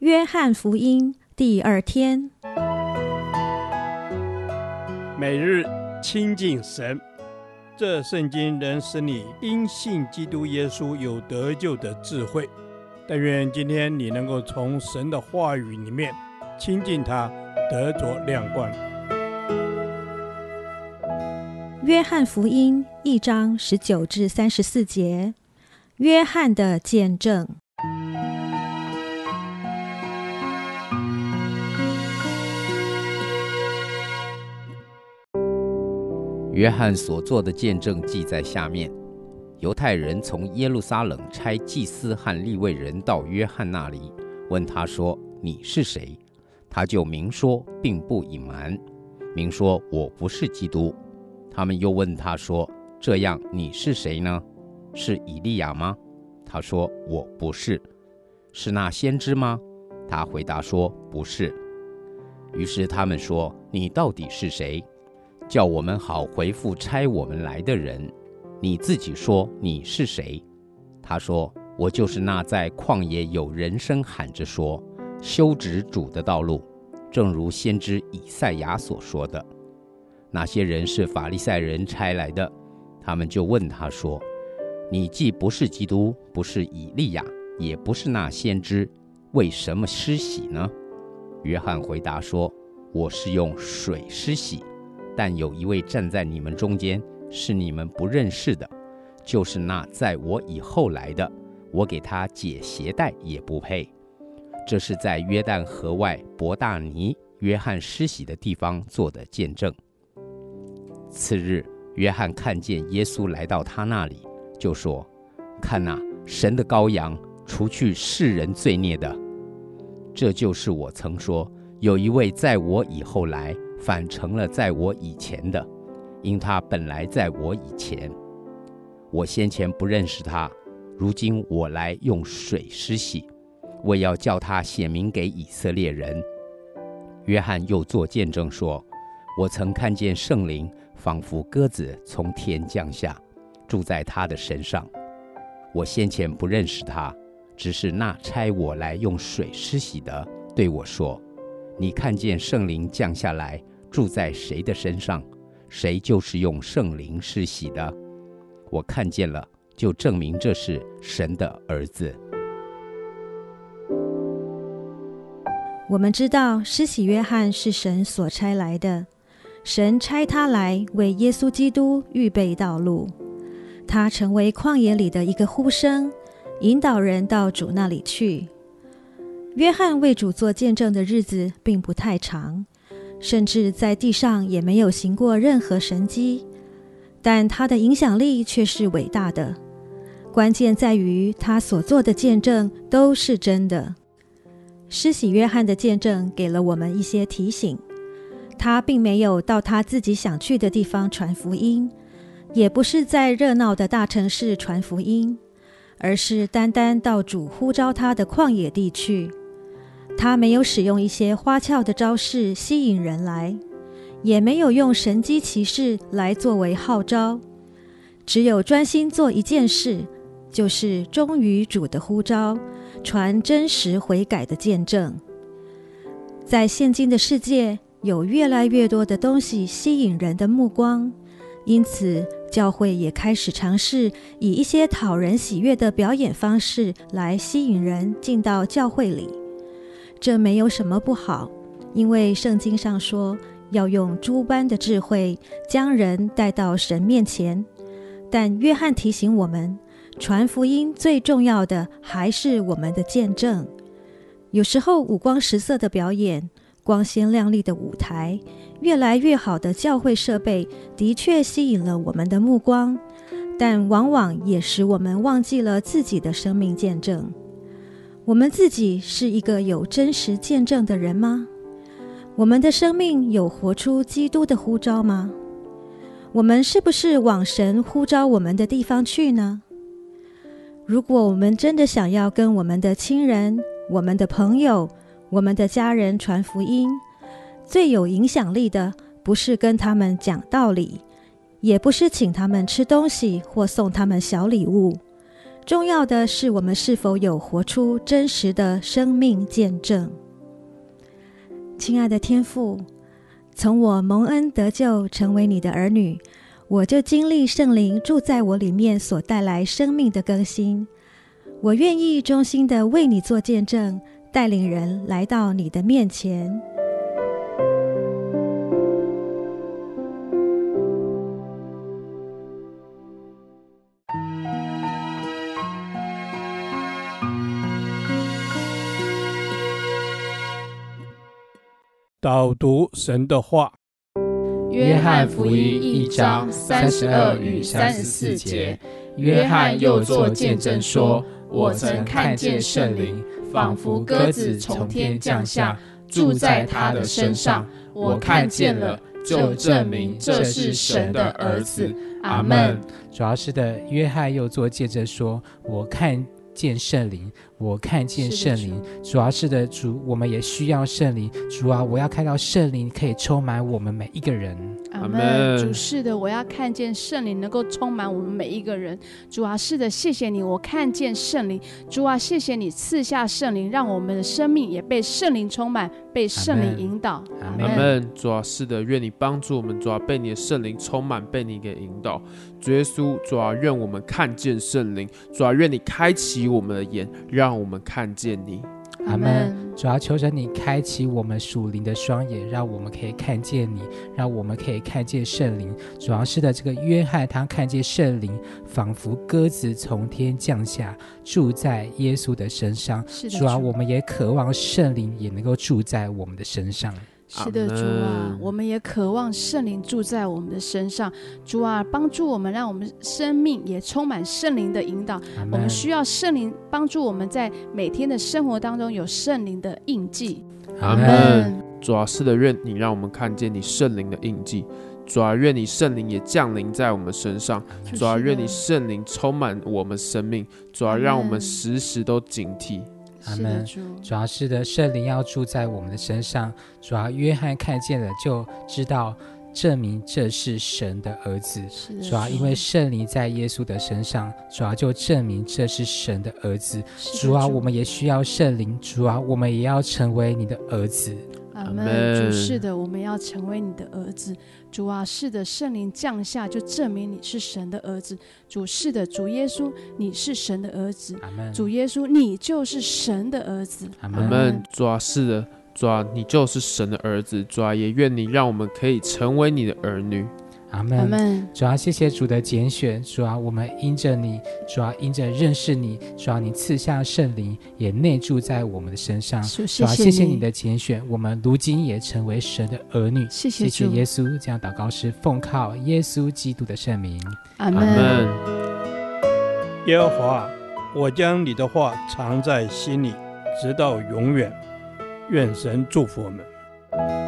约翰福音第二天，每日亲近神，这圣经能使你因信基督耶稣有得救的智慧。但愿今天你能够从神的话语里面亲近他，得着亮光。约翰福音一章十九至三十四节，约翰的见证。约翰所做的见证记在下面。犹太人从耶路撒冷差祭司和利未人到约翰那里，问他说：“你是谁？”他就明说，并不隐瞒，明说：“我不是基督。”他们又问他说：“这样你是谁呢？是以利亚吗？”他说：“我不是。”是那先知吗？他回答说：“不是。”于是他们说：“你到底是谁？”叫我们好回复差我们来的人，你自己说你是谁？他说：我就是那在旷野有人声喊着说，修直主的道路，正如先知以赛亚所说的。那些人是法利赛人差来的，他们就问他说：你既不是基督，不是以利亚，也不是那先知，为什么施洗呢？约翰回答说：我是用水施洗。但有一位站在你们中间，是你们不认识的，就是那在我以后来的，我给他解鞋带也不配。这是在约旦河外伯大尼约翰施洗的地方做的见证。次日，约翰看见耶稣来到他那里，就说：“看哪，神的羔羊，除去世人罪孽的。这就是我曾说，有一位在我以后来。”反成了在我以前的，因他本来在我以前。我先前不认识他，如今我来用水施洗，我要叫他显明给以色列人。约翰又作见证说：我曾看见圣灵仿佛鸽子从天降下，住在他的身上。我先前不认识他，只是那差我来用水施洗的对我说：你看见圣灵降下来。住在谁的身上，谁就是用圣灵施洗的。我看见了，就证明这是神的儿子。我们知道施洗约翰是神所差来的，神差他来为耶稣基督预备道路。他成为旷野里的一个呼声，引导人到主那里去。约翰为主做见证的日子并不太长。甚至在地上也没有行过任何神迹，但他的影响力却是伟大的。关键在于他所做的见证都是真的。施洗约翰的见证给了我们一些提醒：他并没有到他自己想去的地方传福音，也不是在热闹的大城市传福音，而是单单到主呼召他的旷野地去。他没有使用一些花俏的招式吸引人来，也没有用神迹奇事来作为号召，只有专心做一件事，就是忠于主的呼召，传真实悔改的见证。在现今的世界，有越来越多的东西吸引人的目光，因此教会也开始尝试以一些讨人喜悦的表演方式来吸引人进到教会里。这没有什么不好，因为圣经上说要用诸般的智慧将人带到神面前。但约翰提醒我们，传福音最重要的还是我们的见证。有时候五光十色的表演、光鲜亮丽的舞台、越来越好的教会设备，的确吸引了我们的目光，但往往也使我们忘记了自己的生命见证。我们自己是一个有真实见证的人吗？我们的生命有活出基督的呼召吗？我们是不是往神呼召我们的地方去呢？如果我们真的想要跟我们的亲人、我们的朋友、我们的家人传福音，最有影响力的不是跟他们讲道理，也不是请他们吃东西或送他们小礼物。重要的是我们是否有活出真实的生命见证。亲爱的天父，从我蒙恩得救，成为你的儿女，我就经历圣灵住在我里面所带来生命的更新。我愿意衷心的为你做见证，带领人来到你的面前。导读神的话，约翰福音一章三十二与三十四节，约翰又作见证说：“我曾看见圣灵仿佛鸽子从天降下，住在他的身上。我看见了，就证明这是神的儿子。”阿门。主要是的，约翰又作见证说：“我看。”见圣灵，我看见圣灵，主要是的主，我们也需要圣灵。主啊，我要看到圣灵可以充满我们每一个人。阿门。主是的，我要看见圣灵能够充满我们每一个人。主啊，是的，谢谢你，我看见圣灵。主啊，谢谢你赐下圣灵，让我们的生命也被圣灵充满，被圣灵引导。阿门。主啊，是的，愿你帮助我们，主啊，被你的圣灵充满，被你给引导。主耶稣，主啊，愿我们看见圣灵。主啊，愿你开启我们的眼，让我们看见你。阿门。主要求着你开启我们属灵的双眼，让我们可以看见你，让我们可以看见圣灵。主要是的，这个约翰他看见圣灵仿佛鸽子从天降下，住在耶稣的身上。主要我们也渴望圣灵也能够住在我们的身上。是的，主啊，我们也渴望圣灵住在我们的身上。主啊，帮助我们，让我们生命也充满圣灵的引导。我们需要圣灵帮助我们在每天的生活当中有圣灵的印记。阿门。主啊，是的，愿你让我们看见你圣灵的印记。主啊，愿你圣灵也降临在我们身上。主啊，愿你圣灵充满我们生命。主啊，让我们时时都警惕。阿门。主要是的，圣灵要住在我们的身上。主要约翰看见了，就知道证明这是神的儿子。主要因为圣灵在耶稣的身上，主要就证明这是神的儿子。主要我们也需要圣灵。主要我们也要成为你的儿子。阿门。主是的，我们要成为你的儿子。主啊，是的，圣灵降下就证明你是神的儿子。主是的，主耶稣，你是神的儿子。阿门。主耶稣，你就是神的儿子。阿门。主啊，是的，主啊，你就是神的儿子。主啊，也愿你让我们可以成为你的儿女。阿门。主要谢谢主的拣选，主要我们因着你，主要因着认识你，主要你赐下圣灵也内住在我们的身上。主要谢谢你的拣选，我们如今也成为神的儿女。谢谢，谢谢耶稣，这样祷告是奉靠耶稣基督的圣名。阿门。耶和华，我将你的话藏在心里，直到永远。愿神祝福我们。